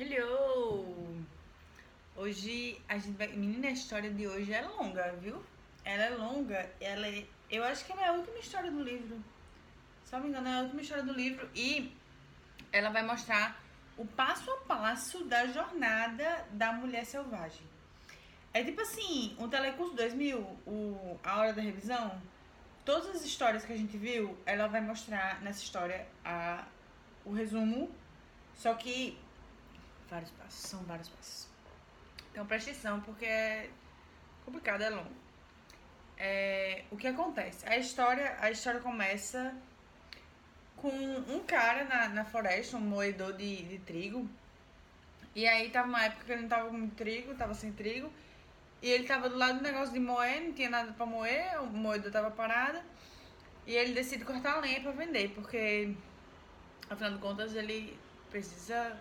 Hello! Hoje a gente vai. Menina, a história de hoje é longa, viu? Ela é longa, ela é. Eu acho que ela é a última história do livro. Se não me engano, é a última história do livro. E ela vai mostrar o passo a passo da jornada da mulher selvagem. É tipo assim, um Telecurso 2000, o, a hora da revisão, todas as histórias que a gente viu, ela vai mostrar nessa história a, o resumo, só que vários passos, são vários passos. Então preste atenção, porque é complicado, é longo. É, o que acontece? A história, a história começa com um cara na, na floresta, um moedor de, de trigo. E aí tava uma época que ele não tava com trigo, tava sem trigo. E ele tava do lado do negócio de moer, não tinha nada pra moer, o moedor tava parado. E ele decide cortar lenha pra vender, porque afinal de contas ele precisa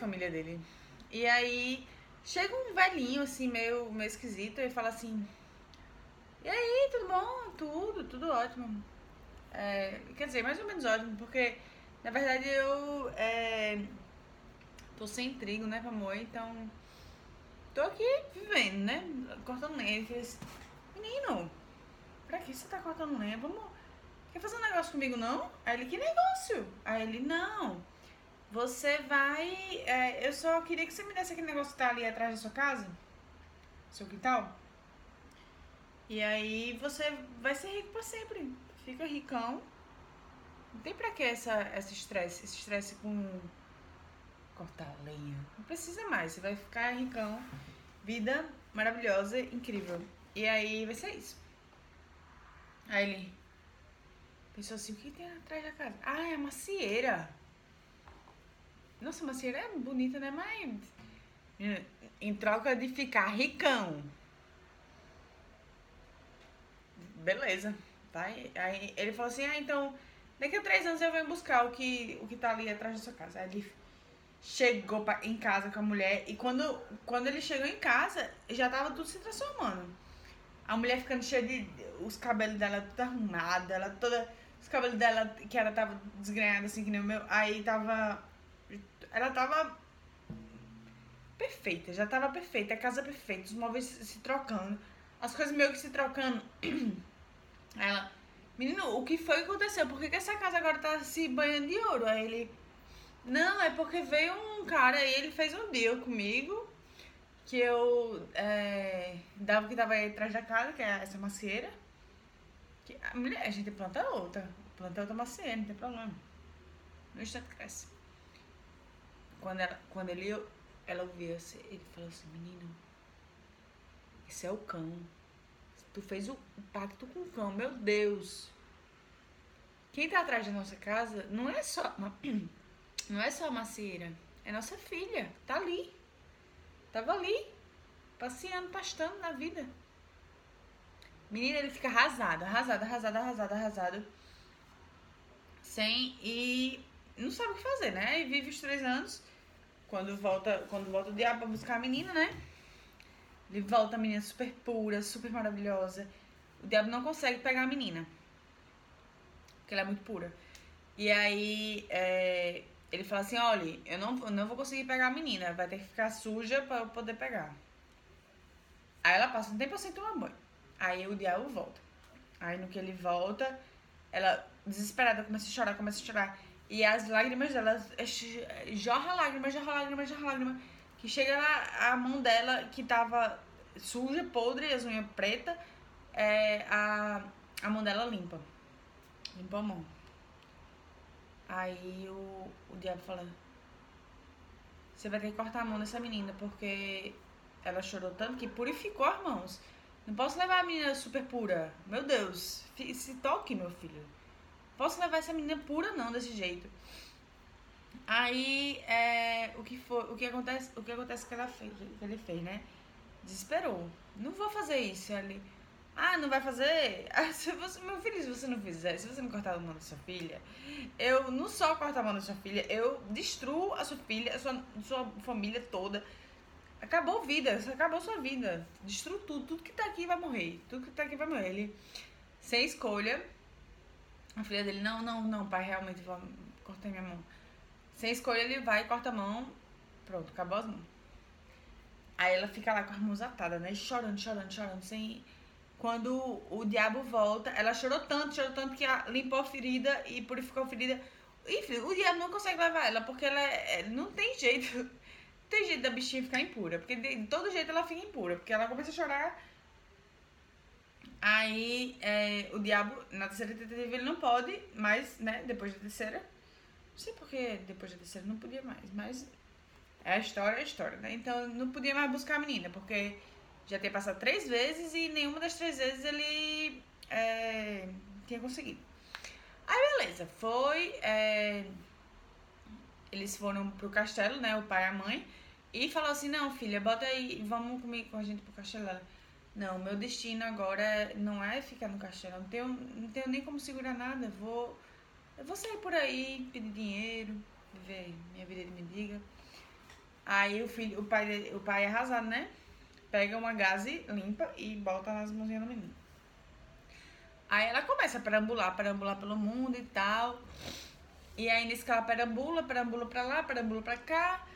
família dele. E aí chega um velhinho assim, meio, meio esquisito, e fala assim: E aí, tudo bom? Tudo, tudo ótimo. É, quer dizer, mais ou menos ótimo, porque na verdade eu é, tô sem trigo, né, pra moer, então tô aqui vivendo, né? Cortando lenha. Ele fez, menino, pra que você tá cortando lenha? Vamos. Quer fazer um negócio comigo, não? Aí ele, que negócio? Aí ele, não. Você vai. É, eu só queria que você me desse aquele negócio que tá ali atrás da sua casa. Seu quintal. E aí você vai ser rico pra sempre. Fica ricão. Não tem pra que essa, esse estresse? Esse estresse com cortar lenha. Não precisa mais. Você vai ficar ricão. Vida maravilhosa, incrível. E aí vai ser isso. Aí ele pensou assim: o que tem atrás da casa? Ah, é a macieira. Nossa, a macieira é bonita, né? Mas em troca de ficar ricão. Beleza. Vai. Aí ele falou assim: ah, então daqui a três anos eu venho buscar o que, o que tá ali atrás da sua casa. Aí ele chegou pra, em casa com a mulher e quando, quando ele chegou em casa, já tava tudo se transformando. A mulher ficando cheia de. Os cabelos dela tudo arrumada, ela toda. Os cabelos dela, que ela tava desgrenhada assim que nem o meu. Aí tava. Ela tava. Perfeita, já tava perfeita, a casa perfeita, os móveis se trocando, as coisas meio que se trocando. Aí ela, menino, o que foi que aconteceu? Por que, que essa casa agora tá se banhando de ouro? Aí ele, não, é porque veio um cara e ele fez um deal comigo que eu é, dava que tava aí atrás da casa, que é essa macieira. A mulher, a gente planta outra, planta outra macieira, não tem problema. No instante cresce. Quando, ela, quando ele, ela assim, ele falou assim, menino, esse é o cão. Tu fez o pacto com o cão, meu Deus. Quem tá atrás da nossa casa não é só. Não é só a macieira, é nossa filha. Tá ali. Tava ali, passeando, pastando na vida. Menina, ele fica arrasado, arrasado, arrasado, arrasado, arrasado. Sem. E não sabe o que fazer, né? E vive os três anos. Quando volta, quando volta o diabo pra buscar a menina, né? Ele volta a menina super pura, super maravilhosa. O diabo não consegue pegar a menina. Porque ela é muito pura. E aí é, ele fala assim, olha, eu não, não vou conseguir pegar a menina, vai ter que ficar suja pra eu poder pegar. Aí ela passa um tempo sem tomar banho. Aí o diabo volta. Aí no que ele volta, ela, desesperada, começa a chorar, começa a chorar. E as lágrimas dela, jorra lágrimas, jorra lágrimas, jorra lágrimas. Que chega na a mão dela, que tava suja, podre, as unhas pretas, é, a, a mão dela limpa. Limpa a mão. Aí o, o diabo fala: Você vai ter que cortar a mão dessa menina, porque ela chorou tanto que purificou as mãos. Não posso levar a menina super pura. Meu Deus, se toque, meu filho. Posso levar essa menina pura não desse jeito. Aí é, o que foi, o que acontece, o que acontece que ela fez, que ele fez, né? Desesperou. Não vou fazer isso ali. Ah, não vai fazer? Ah, se você, meu filho, se você não fizer, se você não cortar a mão da sua filha, eu não só corto a mão da sua filha, eu destruo a sua filha, a sua, sua família toda. Acabou a vida, acabou sua vida. Destruo tudo, tudo que tá aqui vai morrer. Tudo que tá aqui vai morrer. Ele, sem escolha, a filha dele, não, não, não, pai, realmente vou cortar minha mão. Sem escolha, ele vai, corta a mão Pronto, acabou as mãos. Aí ela fica lá com as mãos atadas, né? Chorando, chorando, chorando, sem. Quando o diabo volta, ela chorou tanto, chorou tanto que limpou a ferida e purificou a ferida. Enfim, o diabo não consegue levar ela, porque ela é, não tem jeito. Não tem jeito da bichinha ficar impura. Porque de todo jeito ela fica impura. Porque ela começa a chorar. Aí é, o diabo, na terceira tentativa, ele não pode, mas, né, depois da terceira. Não sei porque depois da terceira não podia mais, mas é a história, é a história, né? Então não podia mais buscar a menina, porque já tinha passado três vezes e nenhuma das três vezes ele é, tinha conseguido. Aí beleza, foi. É, eles foram pro castelo, né? O pai e a mãe. E falou assim, não, filha, bota aí, vamos comigo com a gente pro castelo. Não, meu destino agora não é ficar no castelo. Não tenho, não tenho nem como segurar nada. Vou, eu vou sair por aí, pedir dinheiro, viver minha vida de mendiga. Aí o filho, o pai, o pai é arrasado, né? Pega uma gaze limpa e bota nas mãozinhas do menino. Aí ela começa a perambular, perambular pelo mundo e tal. E aí nesse que ela perambula, perambula pra lá, perambula pra cá.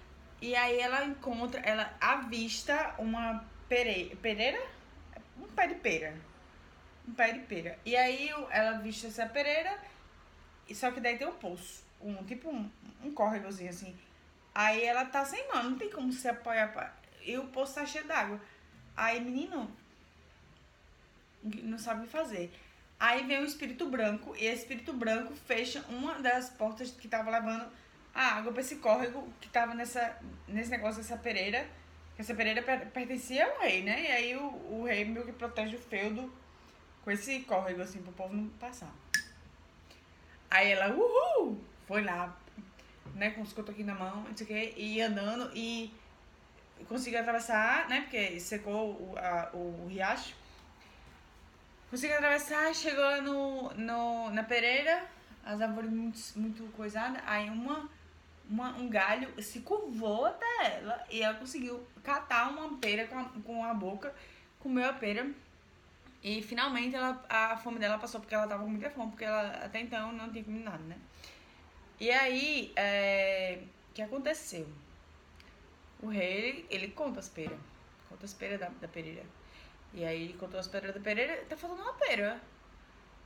E aí ela encontra, ela avista uma pere, pereira? Um pé de pera. Um pé de pera. E aí ela avista essa pereira, só que daí tem um poço. Um, tipo um, um córregozinho assim. Aí ela tá sem mão, não tem como se apoiar. Pra... E o poço tá cheio d'água. Aí, menino, não sabe o que fazer. Aí vem o espírito branco, e esse espírito branco fecha uma das portas que tava levando a água pra esse córrego que tava nessa, nesse negócio dessa pereira. Essa pereira pertencia ao rei, né? E aí o, o rei meio que protege o feudo com esse córrego, assim, pro povo não passar. Aí ela, uhul! Foi lá, né, com os cotoquinhos na mão, não sei o quê, e andando e conseguiu atravessar, né, porque secou o, a, o riacho. Conseguiu atravessar, chegou no, no, na pereira, as árvores muito, muito coisadas, aí uma, uma, um galho se curvou até ela e ela conseguiu catar uma pera com a, com a boca, comeu a pera. E finalmente ela, a fome dela passou porque ela tava com muita fome, porque ela até então não tinha comido nada, né? E aí, é, o que aconteceu? O rei, ele conta as peras. Conta as peras da, da pereira. E aí ele contou as peras da pereira, tá faltando uma pera.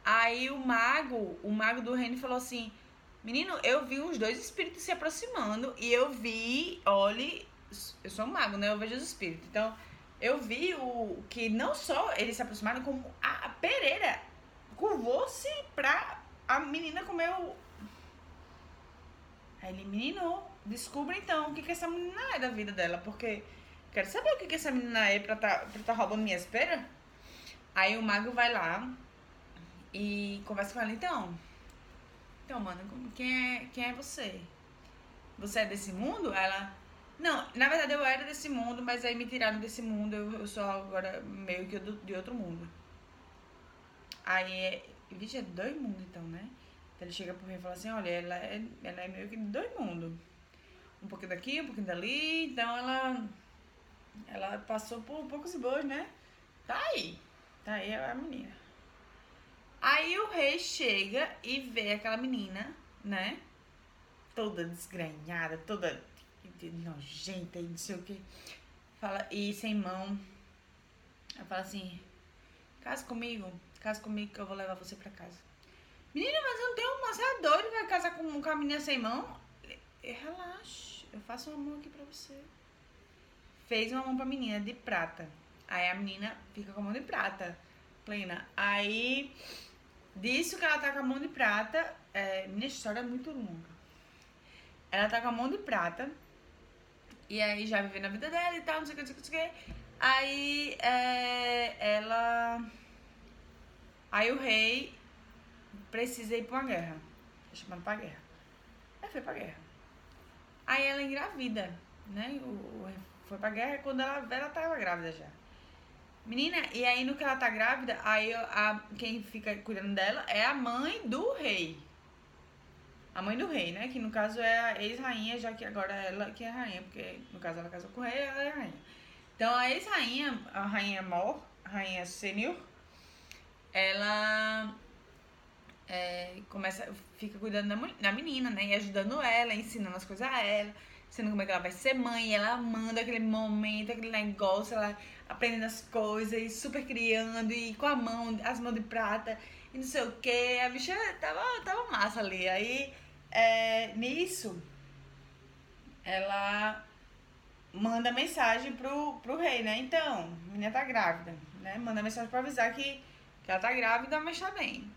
Aí o mago, o mago do reino falou assim: Menino, eu vi os dois espíritos se aproximando e eu vi, olhe, eu sou um mago, né? Eu vejo os espíritos. Então, eu vi o que não só eles se aproximaram, como a, a pereira curvou-se pra a menina comer o, Aí ele, menino, descubra então o que, que essa menina é da vida dela, porque quero saber o que, que essa menina é pra tá, pra tá roubando minha espera. Aí o mago vai lá e conversa com ela, então. Então, mano, quem é, quem é você? Você é desse mundo? Ela. Não, na verdade eu era desse mundo, mas aí me tiraram desse mundo, eu, eu sou agora meio que de outro mundo. Aí é. Vixe, é dois mundos então, né? Então ele chega pro rei e fala assim, olha, ela é, ela é meio que de dois mundos. Um pouquinho daqui, um pouquinho dali, então ela. Ela passou por poucos e boas, né? Tá aí. Tá aí a menina. Aí o rei chega e vê aquela menina, né? Toda desgranhada, toda nojenta e não sei o que. Fala, e sem mão. Ela fala assim, casa comigo, casa comigo que eu vou levar você pra casa. Menina, mas eu não tenho uma. Você é doido? Vai casar com, com a menina sem mão? Relaxa, eu faço uma mão aqui pra você. Fez uma mão pra menina de prata. Aí a menina fica com a mão de prata, plena. Aí, disso que ela tá com a mão de prata, é, minha história é muito longa. Ela tá com a mão de prata. E aí já vivendo a vida dela e tal, não sei o que, não sei o que, não sei o que. Aí é, ela. Aí o rei precisa ir pra uma guerra. Tá chamando pra guerra. Aí foi pra guerra. Aí ela engravida, né? O, o, foi pra guerra quando ela, ela tava grávida já. Menina, e aí no que ela tá grávida, aí a, quem fica cuidando dela é a mãe do rei. A mãe do rei, né? Que no caso é a ex-rainha, já que agora ela que é rainha, porque no caso ela casou com o rei, ela é rainha. Então a ex-rainha, a rainha Mor, rainha sênior, ela é, começa, fica cuidando da, da menina, né? E ajudando ela, ensinando as coisas a ela, ensinando como é que ela vai ser mãe. Ela manda aquele momento, aquele negócio, ela aprendendo as coisas, e super criando, e com a mão, as mãos de prata, e não sei o que. A bicha tava, tava massa ali. Aí, é, nisso, ela manda mensagem pro, pro rei, né? Então, a menina tá grávida, né? Manda mensagem pra avisar que, que ela tá grávida, mas tá bem.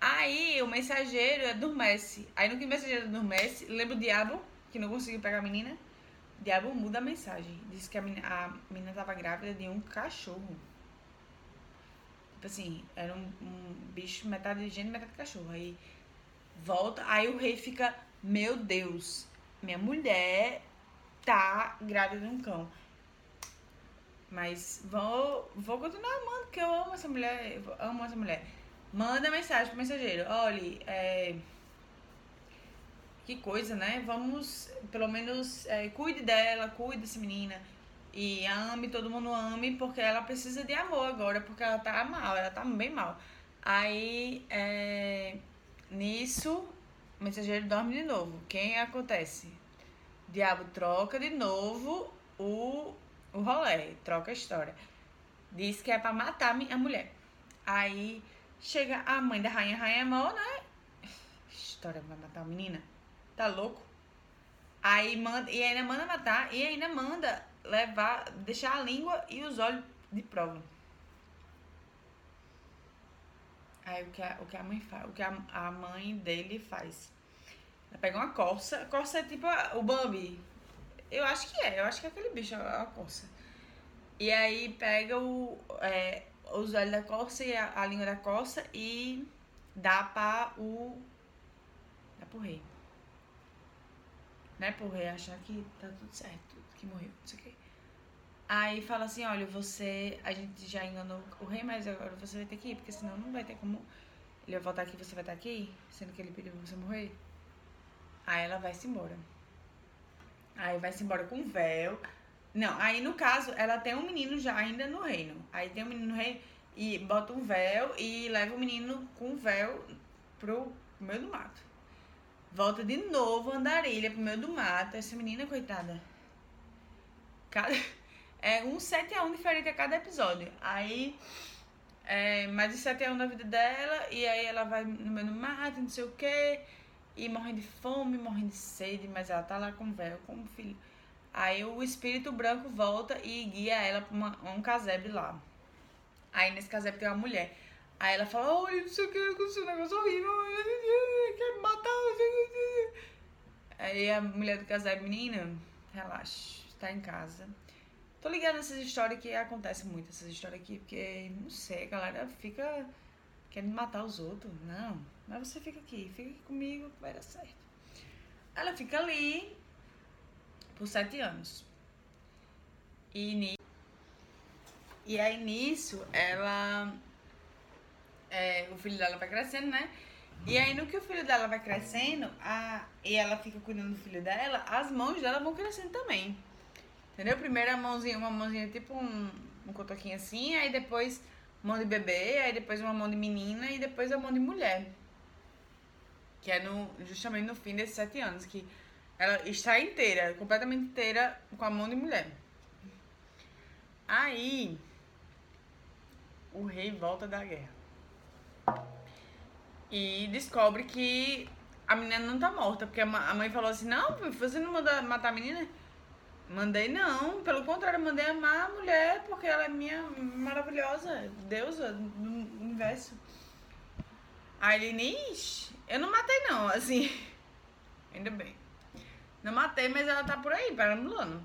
Aí o mensageiro adormece. Aí no que o mensageiro adormece, lembra o diabo, que não conseguiu pegar a menina? Diabo muda a mensagem. Diz que a menina, a menina tava grávida de um cachorro. Tipo assim, era um, um bicho, metade de gênero, metade de cachorro. Aí volta, aí o rei fica, meu Deus, minha mulher tá grávida de um cão. Mas vou, vou continuar amando, porque eu amo essa mulher, amo essa mulher. Manda mensagem pro mensageiro. Olha, é, que coisa, né? Vamos, pelo menos, é, cuide dela, cuide dessa menina. E ame, todo mundo ame, porque ela precisa de amor agora, porque ela tá mal, ela tá bem mal. Aí, é, nisso, o mensageiro dorme de novo. Quem acontece? O diabo troca de novo o, o rolê, troca a história. Diz que é pra matar a mulher. Aí chega a mãe da rainha, rainha mó, né? História pra matar a menina. Tá louco? Aí manda, e ainda manda matar, e ainda manda levar, deixar a língua e os olhos de prova. Aí o que a, o que a mãe faz, o que a, a mãe dele faz. Ela pega uma corça, corça é tipo a, o Bambi. Eu acho que é, eu acho que é aquele bicho, a, a corça. E aí pega o, é, os olhos da corça e a, a língua da corça e dá para o. dá pro rei. Né, pro rei achar que tá tudo certo, que morreu, não sei o quê. Aí fala assim, olha, você. A gente já enganou o rei, mas agora você vai ter que ir, porque senão não vai ter como. Ele vai voltar aqui você vai estar aqui, sendo que ele pediu pra você morrer. Aí ela vai-se embora. Aí vai-se embora com véu. Não, aí no caso, ela tem um menino já ainda no reino. Aí tem um menino no reino e bota um véu e leva o menino com véu pro meio do mato. Volta de novo andarilha pro meio do mato. Essa menina, coitada. Cada é um 7 a 1 diferente a cada episódio. Aí, é, mais de 7 a 1 na vida dela, e aí ela vai no meio do mato, não sei o quê, e morrendo de fome, morrendo de sede, mas ela tá lá com o véu, com o filho. Aí o espírito branco volta e guia ela pra uma, um casebre lá. Aí nesse casebre tem uma mulher. Aí ela fala, olha, não sei o que, aconteceu um negócio horrível, quer matar, Aí a mulher do casebre, menina, relaxa, está em casa Tô ligada nessas histórias que acontecem muito, essas histórias aqui, porque, não sei, a galera fica querendo matar os outros. Não, mas você fica aqui, fica aqui comigo, vai dar certo. Ela fica ali por sete anos. E, e aí nisso, ela. É, o filho dela vai crescendo, né? E aí no que o filho dela vai crescendo, a, e ela fica cuidando do filho dela, as mãos dela vão crescendo também. Entendeu? Primeiro a mãozinha, uma mãozinha tipo um, um cotoquinho assim, aí depois mão de bebê, aí depois uma mão de menina e depois a mão de mulher. Que é no, justamente no fim desses sete anos, que ela está inteira, completamente inteira com a mão de mulher. Aí o rei volta da guerra. E descobre que a menina não tá morta, porque a mãe falou assim, não, você não manda matar a menina? Mandei não, pelo contrário, mandei amar a mulher porque ela é minha maravilhosa deusa do universo. Aí ele, ixi, eu não matei não, assim, ainda bem. Não matei, mas ela tá por aí, perambulando.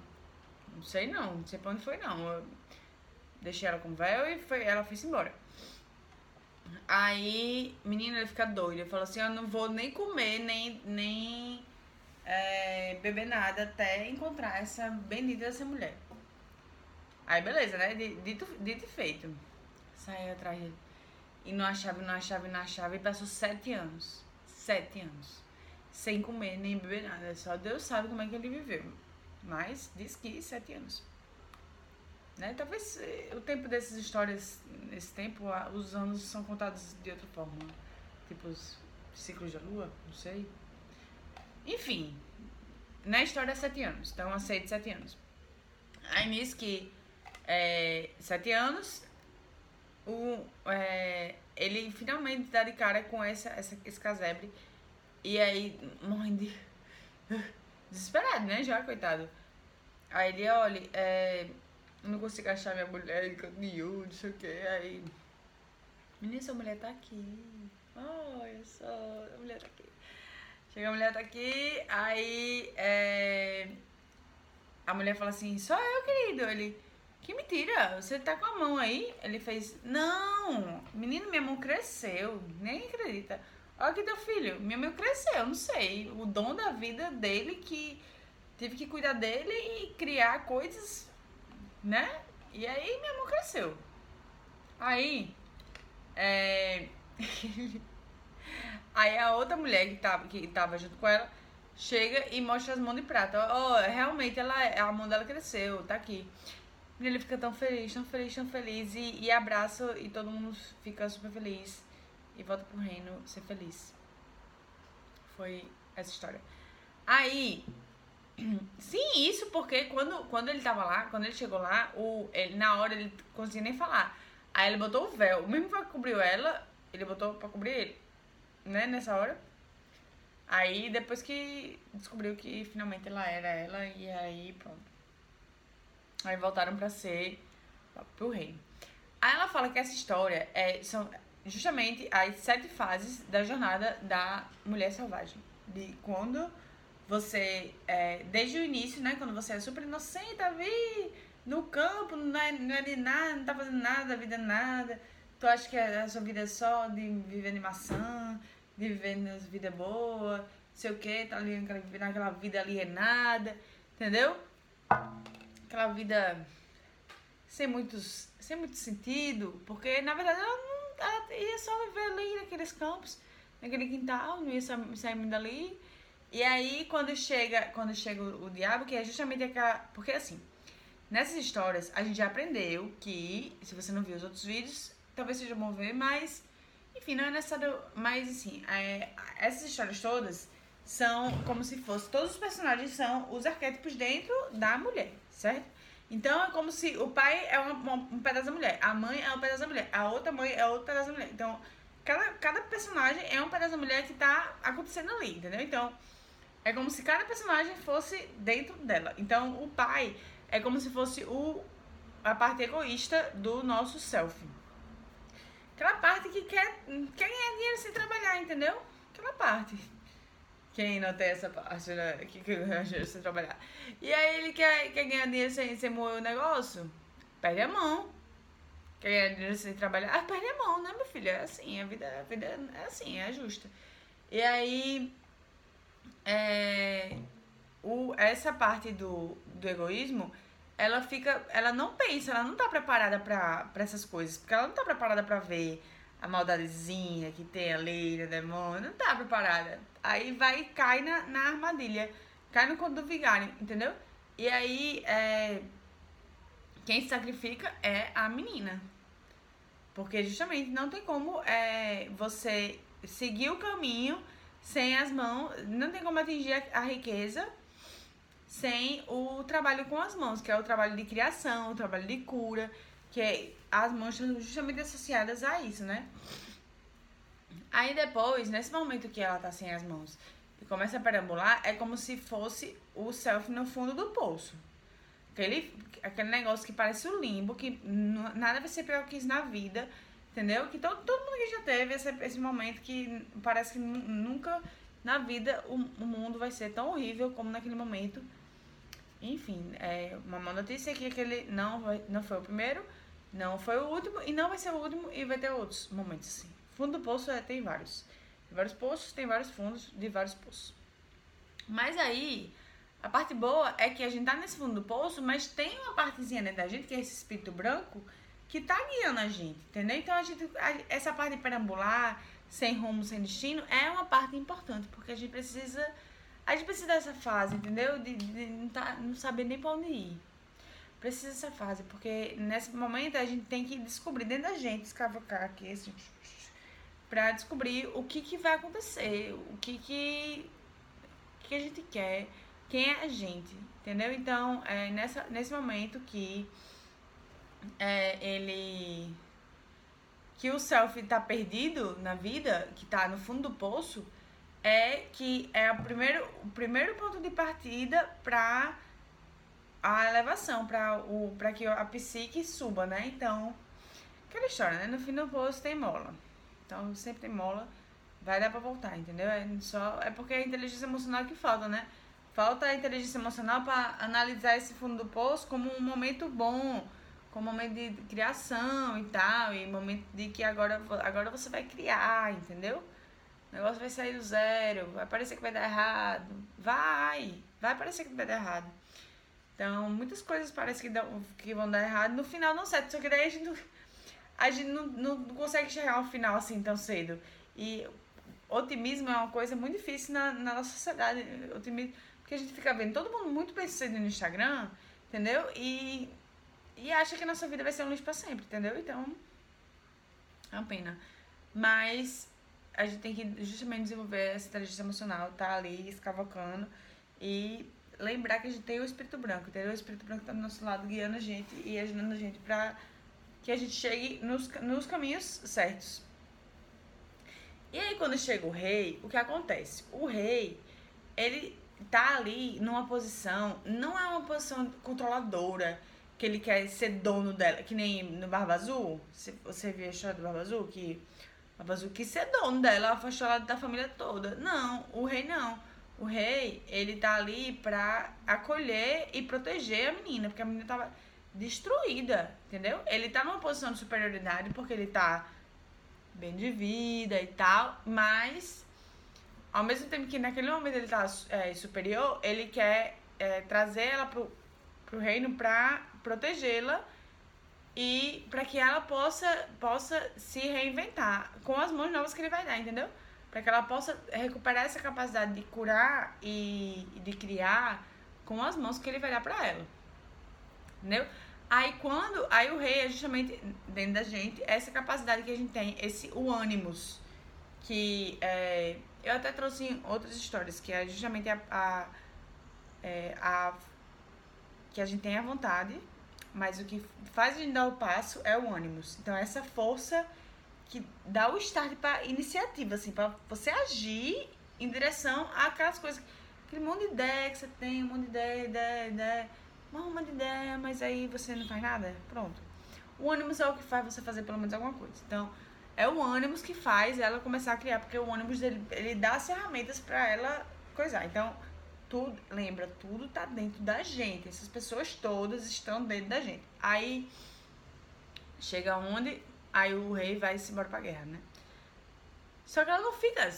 Não sei não, não sei pra onde foi não. Eu deixei ela com véu e foi, ela foi embora. Aí, menina, ele fica doida. Ele falou assim, eu não vou nem comer, nem, nem é, beber nada até encontrar essa bendita dessa mulher. Aí beleza, né? Dito, dito e feito. Saiu atrás dele. E não achava, não achava, não achava. E passou sete anos. Sete anos. Sem comer nem beber nada. Só Deus sabe como é que ele viveu. Mas diz que sete anos. Né? Talvez eh, o tempo dessas histórias, nesse tempo, os anos são contados de outra forma. Tipo os ciclos da lua, não sei. Enfim, na história é sete anos. Então, aceito sete anos. Aí nisso que é, sete anos, o, é, ele finalmente dá de cara com essa, essa, esse casebre. E aí, morrendo de. Desesperado, né? Já, coitado. Aí ele, olha, é, não consigo achar minha mulher em canto nenhum, não sei o que. Aí. Menina, sua mulher tá aqui. Olha só, a mulher tá aqui. Chega a mulher tá aqui, aí é, a mulher fala assim, só eu, querido. Ele, que mentira, você tá com a mão aí? Ele fez, não, menino, minha mão cresceu, nem acredita. Olha aqui teu filho, minha mão cresceu, não sei. O dom da vida dele que tive que cuidar dele e criar coisas, né? E aí minha mão cresceu. Aí, é... Aí a outra mulher que tava, que tava junto com ela chega e mostra as mãos de prata. Oh, realmente ela, a mão dela cresceu, tá aqui. E ele fica tão feliz, tão feliz, tão feliz. E, e abraça e todo mundo fica super feliz. E volta pro reino ser feliz. Foi essa história. Aí. Sim, isso porque quando, quando ele tava lá, quando ele chegou lá, o, ele, na hora ele não conseguia nem falar. Aí ele botou o véu. O mesmo que cobriu ela, ele botou pra cobrir ele né, nessa hora. Aí depois que descobriu que finalmente ela era ela, e aí pronto. Aí voltaram pra ser pro reino. Aí ela fala que essa história é, são justamente as sete fases da jornada da mulher selvagem. De quando você, é, desde o início, né, quando você é super inocente, ali no campo, não é, não é de nada, não tá fazendo nada, da vida nada. Tu acha que a sua vida é só de viver de maçã, de viver nas vida boa, sei o que, tá ali naquela vida alienada, entendeu? Aquela vida sem muitos, sem muito sentido, porque na verdade ela, não, ela ia só viver ali naqueles campos, naquele quintal, não ia sair muito dali. E aí quando chega, quando chega o, diabo, que é justamente aquela, porque assim, nessas histórias a gente já aprendeu que, se você não viu os outros vídeos, talvez seja bom ver, mas enfim, não é necessário. Mas, assim, é, essas histórias todas são como se fosse. Todos os personagens são os arquétipos dentro da mulher, certo? Então é como se o pai é uma, um pedaço da mulher, a mãe é um pedaço da mulher, a outra mãe é outro pedaço da mulher. Então, cada, cada personagem é um pedaço da mulher que tá acontecendo ali, entendeu? Então, é como se cada personagem fosse dentro dela. Então, o pai é como se fosse o, a parte egoísta do nosso self. Aquela parte que quer, quer ganhar dinheiro sem trabalhar, entendeu? Aquela parte. Quem não tem essa parte, né? Que quer ganhar dinheiro sem trabalhar. E aí ele quer, quer ganhar dinheiro sem, sem moer o negócio? Perde a mão. Quer ganhar dinheiro sem trabalhar? Ah, perde a mão, né, meu filho? É assim, a vida, a vida é assim, é justa. E aí. É, o, essa parte do, do egoísmo ela fica, ela não pensa, ela não tá preparada para essas coisas, porque ela não tá preparada para ver a maldadezinha que tem ali, o demônio, não tá preparada. Aí vai e cai na, na armadilha, cai no conto do vigário, entendeu? E aí, é, quem se sacrifica é a menina. Porque justamente não tem como é, você seguir o caminho sem as mãos, não tem como atingir a, a riqueza sem o trabalho com as mãos, que é o trabalho de criação, o trabalho de cura, que é, as mãos estão justamente associadas a isso, né? Aí depois, nesse momento que ela tá sem as mãos e começa a perambular, é como se fosse o self no fundo do poço. Aquele, aquele negócio que parece o limbo, que nada vai ser pior que isso na vida, entendeu? Que todo, todo mundo que já teve esse, esse momento que parece que nunca na vida o, o mundo vai ser tão horrível como naquele momento enfim, é uma má notícia é que aquele não, vai, não foi o primeiro, não foi o último e não vai ser o último e vai ter outros momentos assim. Fundo do poço é, tem vários. Tem vários poços, tem vários fundos de vários poços. Mas aí, a parte boa é que a gente tá nesse fundo do poço, mas tem uma partezinha da gente, que é esse espírito branco, que tá guiando a gente, entendeu? Então a gente, a, essa parte de perambular, sem rumo, sem destino, é uma parte importante, porque a gente precisa a gente precisa dessa fase, entendeu? De, de não, tá, não saber nem pra onde ir. Precisa dessa fase, porque nesse momento a gente tem que descobrir dentro da gente, escavocar aqui, assim, para descobrir o que, que vai acontecer, o que, que, que a gente quer, quem é a gente, entendeu? Então, é nessa, nesse momento que é, ele. que o self tá perdido na vida, que tá no fundo do poço, é que é o primeiro, o primeiro ponto de partida para a elevação, para que a psique suba, né? Então, aquela história, né? No fim do poço tem mola. Então, sempre tem mola, vai dar pra voltar, entendeu? É, só, é porque é a inteligência emocional que falta, né? Falta a inteligência emocional para analisar esse fundo do poço como um momento bom, como um momento de criação e tal, e momento de que agora, agora você vai criar, entendeu? O negócio vai sair do zero, vai parecer que vai dar errado. Vai, vai parecer que vai dar errado. Então, muitas coisas parecem que, que vão dar errado, no final não certo. Só que daí a gente não, a gente não, não consegue chegar ao final assim tão cedo. E otimismo é uma coisa muito difícil na, na nossa sociedade. Otimismo, porque a gente fica vendo todo mundo muito bem sucedido no Instagram, entendeu? E, e acha que nossa vida vai ser um lixo pra sempre, entendeu? Então, é uma pena. Mas a gente tem que justamente desenvolver essa inteligência emocional, tá ali escavocando e lembrar que a gente tem o espírito branco, entendeu? O espírito branco tá do nosso lado guiando a gente e ajudando a gente pra que a gente chegue nos, nos caminhos certos. E aí, quando chega o rei, o que acontece? O rei, ele tá ali numa posição, não é uma posição controladora, que ele quer ser dono dela, que nem no Barba Azul. Você viu a história do Barba Azul, que o Barba Azul quis ser dono dela, ela da família toda. Não, o rei não. O rei, ele tá ali pra acolher e proteger a menina, porque a menina tava destruída, entendeu? Ele tá numa posição de superioridade porque ele tá bem de vida e tal, mas ao mesmo tempo que naquele momento ele tá é, superior, ele quer é, trazer ela pro, pro reino pra protegê-la e para que ela possa, possa se reinventar com as mãos novas que ele vai dar, entendeu? Para que ela possa recuperar essa capacidade de curar e, de criar com as mãos que ele vai dar para ela. Entendeu? Aí quando. Aí o rei é justamente dentro da gente essa capacidade que a gente tem, esse o ânimos. Que é, eu até trouxe em outras histórias, que é justamente a, a, é, a. que a gente tem a vontade, mas o que faz a gente dar o passo é o ânimos. Então essa força que dá o start para iniciativa, assim, para você agir em direção àquelas coisas. Aquele monte de ideia que você tem, um monte de ideia, ideia, ideia uma de ideia, mas aí você não faz nada? Pronto. O ânimos é o que faz você fazer pelo menos alguma coisa. Então, é o ânimos que faz ela começar a criar, porque o ânimos dele, ele dá as ferramentas para ela coisar. Então, tudo, lembra, tudo tá dentro da gente. Essas pessoas todas estão dentro da gente. Aí chega onde aí o rei vai se embora pra guerra, né? Só que ela não fica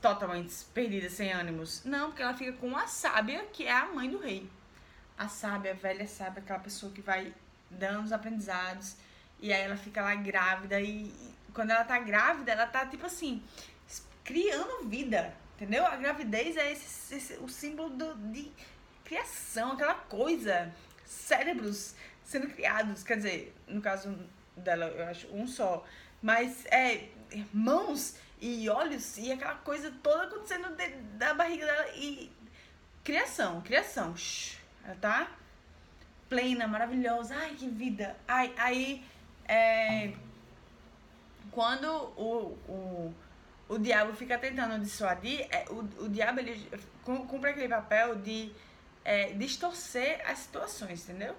totalmente perdida, sem ânimos. Não, porque ela fica com a sábia, que é a mãe do rei a sábia, a velha sábia, aquela pessoa que vai dando os aprendizados. E aí ela fica lá grávida e, e quando ela tá grávida, ela tá tipo assim, criando vida, entendeu? A gravidez é esse, esse o símbolo do, de criação, aquela coisa, cérebros sendo criados, quer dizer, no caso dela, eu acho um só, mas é mãos e olhos e aquela coisa toda acontecendo de, da barriga dela e criação, criação. Ela tá plena, maravilhosa. Ai, que vida. Ai, aí, é, quando o, o, o diabo fica tentando dissuadir, é, o, o diabo ele cumpre aquele papel de é, distorcer as situações, entendeu?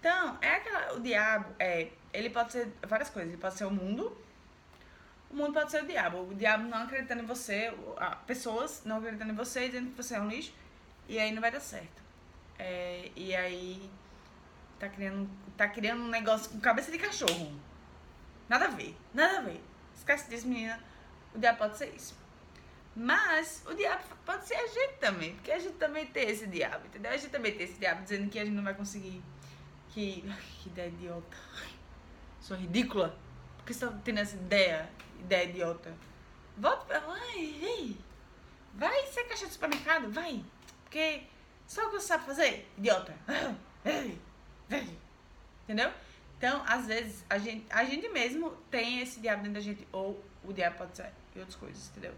Então, é aquela, o diabo, é, ele pode ser várias coisas. Ele pode ser o mundo, o mundo pode ser o diabo. O diabo não acreditando em você, pessoas não acreditando em você, dizendo que você é um lixo, e aí não vai dar certo. É, e aí tá criando, tá criando um negócio com cabeça de cachorro. Nada a ver, nada a ver. Esquece disso, menina. O diabo pode ser isso. Mas o diabo pode ser a gente também, porque a gente também tem esse diabo, entendeu? A gente também tem esse diabo dizendo que a gente não vai conseguir. Que. Que ideia idiota. Sou ridícula. Por que você tá tendo essa ideia? Ideia idiota. Volta pra. Vai, vai ser caixa de supermercado, vai. Porque só o que você sabe fazer? Idiota. Entendeu? Então, às vezes, a gente, a gente mesmo tem esse diabo dentro da gente, ou o diabo pode ser e outras coisas, entendeu?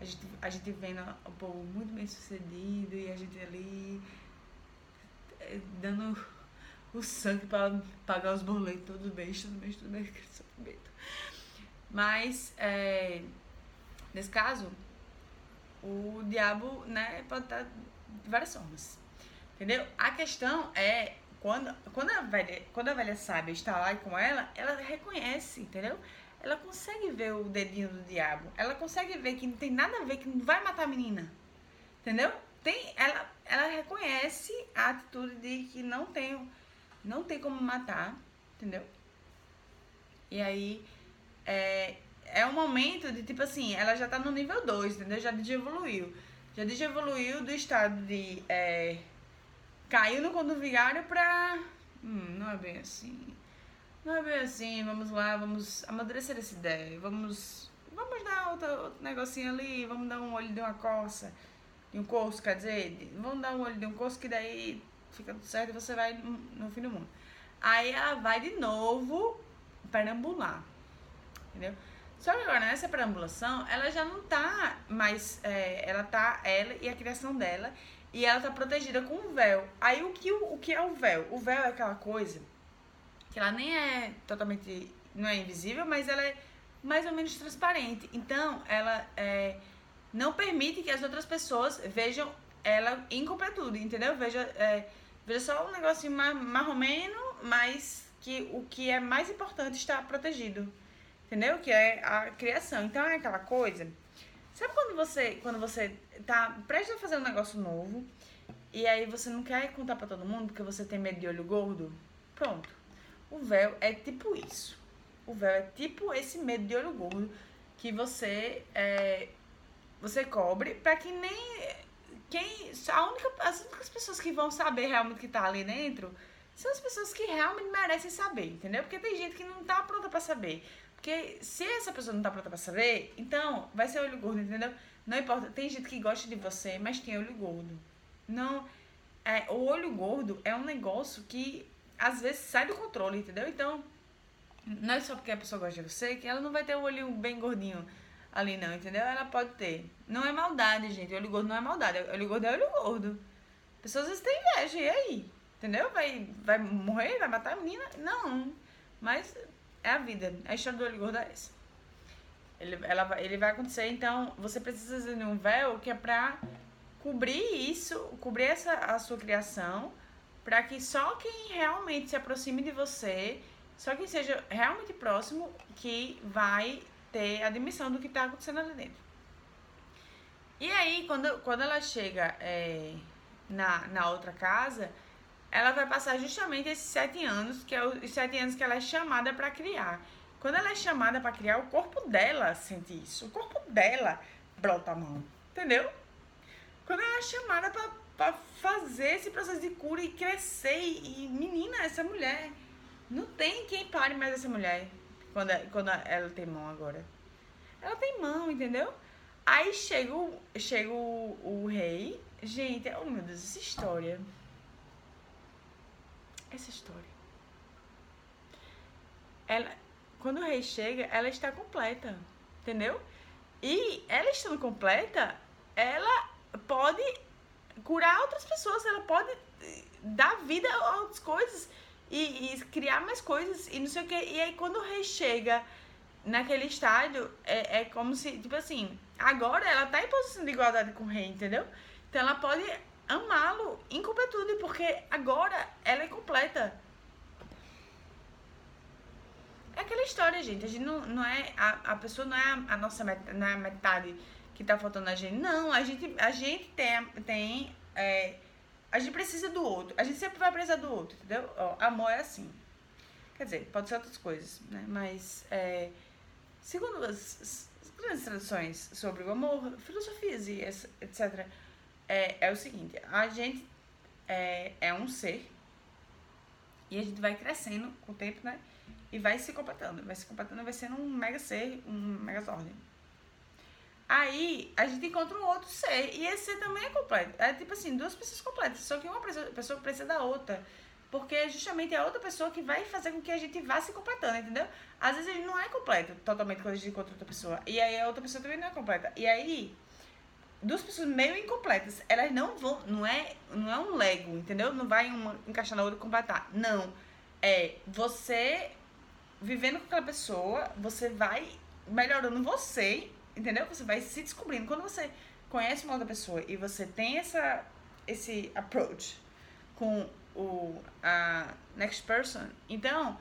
A gente, a gente vendo o povo muito bem sucedido e a gente ali eh, dando o sangue para pagar os boletos todo mês, todo mês, todo mês, sofrimento. Mas, é, nesse caso, o diabo, né, pode estar de várias formas. Entendeu? A questão é quando, quando, a velha, quando a velha sábia está lá com ela, ela reconhece, entendeu? Ela consegue ver o dedinho do diabo. Ela consegue ver que não tem nada a ver, que não vai matar a menina. Entendeu? Tem, ela, ela reconhece a atitude de que não tem, não tem como matar, entendeu? E aí é, é um momento de tipo assim, ela já tá no nível 2, entendeu? Já evoluiu. Já evoluiu do estado de é, caiu no conto vigário pra. Hum, não é bem assim. Não é bem assim, vamos lá, vamos amadurecer essa ideia. Vamos. Vamos dar outro, negocinho ali, vamos dar um olho de uma coça. De um curso, quer dizer, vamos dar um olho de um curso que daí fica tudo certo e você vai no, no fim do mundo. Aí ela vai de novo perambular. Entendeu? Só que agora nessa perambulação, ela já não tá mais. É, ela tá, ela e a criação dela, e ela tá protegida com um véu. Aí o que, o, o que é o véu? O véu é aquela coisa que ela nem é totalmente. não é invisível, mas ela é mais ou menos transparente. Então, ela é, não permite que as outras pessoas vejam ela em completude, entendeu? Veja, é, veja só um negocinho ou menos, mas que o que é mais importante está protegido. Entendeu? Que é a criação. Então é aquela coisa. Sabe quando você, quando você tá prestes a fazer um negócio novo e aí você não quer contar para todo mundo porque você tem medo de olho gordo? Pronto. O véu é tipo isso. O véu é tipo esse medo de olho gordo que você é, você cobre para que nem quem a única as únicas pessoas que vão saber realmente que tá ali dentro são as pessoas que realmente merecem saber, entendeu? Porque tem gente que não tá pronta para saber. Porque se essa pessoa não tá pronta pra saber, então vai ser olho gordo, entendeu? Não importa. Tem gente que gosta de você, mas tem olho gordo. Não. É, o olho gordo é um negócio que às vezes sai do controle, entendeu? Então, não é só porque a pessoa gosta de você que ela não vai ter o olho bem gordinho ali, não, entendeu? Ela pode ter. Não é maldade, gente. Olho gordo não é maldade. Olho gordo é olho gordo. Pessoas às vezes têm inveja, e aí? Entendeu? Vai, vai morrer, vai matar a menina? Não. Mas é a vida. A história do olho gordo é essa. Ele, ela, ele vai acontecer, então você precisa de um véu que é pra cobrir isso, cobrir essa, a sua criação, para que só quem realmente se aproxime de você, só quem seja realmente próximo, que vai ter a admissão do que está acontecendo ali dentro. E aí, quando, quando ela chega é, na, na outra casa, ela vai passar justamente esses sete anos, que é os sete anos que ela é chamada para criar. Quando ela é chamada para criar, o corpo dela sente isso. O corpo dela brota a mão. Entendeu? Quando ela é chamada para fazer esse processo de cura e crescer, e, e menina, essa mulher. Não tem quem pare mais essa mulher quando, quando ela tem mão agora. Ela tem mão, entendeu? Aí chega o, chega o, o rei. Gente, oh meu Deus, essa história essa história. Ela, quando o rei chega, ela está completa, entendeu? E ela estando completa, ela pode curar outras pessoas, ela pode eh, dar vida a outras coisas e, e criar mais coisas e não sei o que. E aí quando o rei chega naquele estádio, é, é como se, tipo assim, agora ela tá em posição de igualdade com o rei, entendeu? Então ela pode amá-lo em completude, porque agora ela é completa. É aquela história, gente. A gente não, não é. A, a pessoa não é a, a nossa met, não é a metade que tá faltando a gente. Não, a gente, a gente tem. tem é, a gente precisa do outro. A gente sempre vai precisar do outro, entendeu? Ó, amor é assim. Quer dizer, pode ser outras coisas, né? Mas, é, segundo as, as grandes tradições sobre o amor, filosofias e etc., é, é o seguinte, a gente é, é um ser e a gente vai crescendo com o tempo, né? E vai se completando, vai se completando, vai sendo um mega ser, um megazord. Aí a gente encontra um outro ser e esse ser também é completo. É tipo assim, duas pessoas completas, só que uma pessoa precisa da outra. Porque é justamente a outra pessoa que vai fazer com que a gente vá se completando, entendeu? Às vezes a gente não é completo totalmente quando a gente encontra outra pessoa. E aí a outra pessoa também não é completa. E aí, duas pessoas meio incompletas, elas não vão. Não é, não é um Lego, entendeu? Não vai uma encaixar na outra e completar. Não. É você vivendo com aquela pessoa, você vai melhorando você, entendeu? Você vai se descobrindo. Quando você conhece uma outra pessoa e você tem essa, esse approach com o a next person, então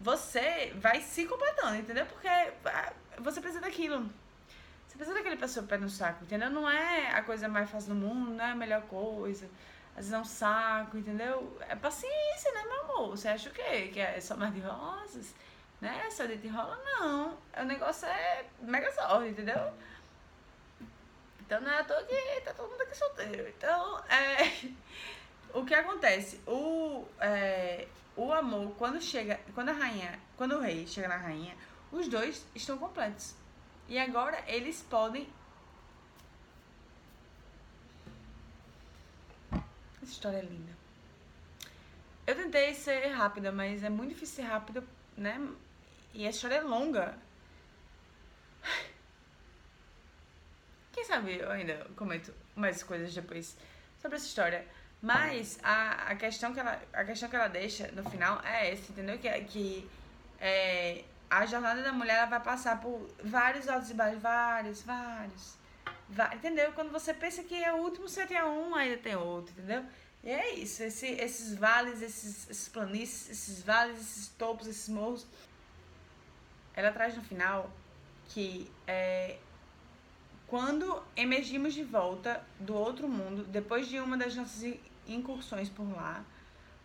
você vai se completando, entendeu? Porque ah, você precisa daquilo. Você precisa daquele pessoa pé no saco, entendeu? Não é a coisa mais fácil do mundo, não é a melhor coisa. Às vezes é um saco, entendeu? É paciência, né, meu amor? Você acha o quê? Que é só mais de rosas? Né? Só de rola, não. O negócio é mega sorte, entendeu? Então não é à toa que tá todo mundo aqui solteiro. Então, é. O que acontece? O, é, o amor, quando chega. Quando a rainha. Quando o rei chega na rainha, os dois estão completos. E agora eles podem. Essa história é linda. Eu tentei ser rápida, mas é muito difícil ser rápida, né? E a história é longa. Quem sabe eu ainda comento mais coisas depois sobre essa história. Mas a, a, questão que ela, a questão que ela deixa no final é essa, entendeu? Que, que é, a jornada da mulher ela vai passar por vários altos e baixos, vários, vários. vários entendeu? Quando você pensa que é o último, você tem um, ainda tem outro, entendeu? E é isso, esse, esses vales, esses, esses planícies, esses vales, esses topos, esses morros. Ela traz no final que é, quando emergimos de volta do outro mundo, depois de uma das nossas incursões por lá,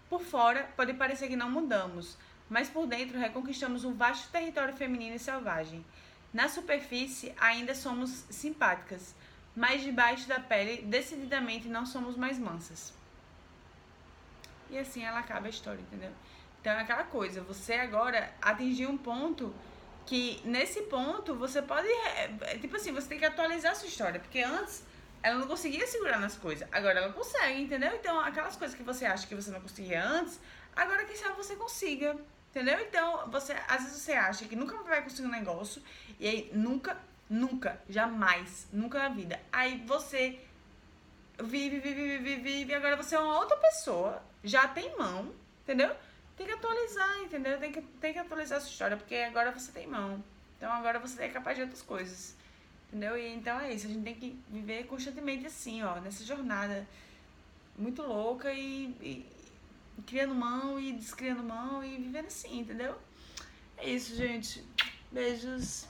por fora pode parecer que não mudamos, mas por dentro reconquistamos um vasto território feminino e selvagem. Na superfície ainda somos simpáticas, mas debaixo da pele decididamente não somos mais mansas. E assim ela acaba a história, entendeu? Então é aquela coisa, você agora atingiu um ponto que nesse ponto você pode. É, tipo assim, você tem que atualizar a sua história. Porque antes ela não conseguia segurar nas coisas. Agora ela consegue, entendeu? Então, aquelas coisas que você acha que você não conseguia antes, agora quem sabe você consiga. Entendeu? Então, você às vezes você acha que nunca vai conseguir um negócio. E aí, nunca, nunca, jamais, nunca na vida. Aí você vive, vive, vive, vive. Agora você é uma outra pessoa, já tem mão, entendeu? Tem que atualizar, entendeu? Tem que, tem que atualizar a sua história, porque agora você tem mão. Então agora você é capaz de outras coisas. Entendeu? E então é isso, a gente tem que viver constantemente assim, ó, nessa jornada muito louca e, e, e criando mão e descriando mão e vivendo assim, entendeu? É isso, gente. Beijos.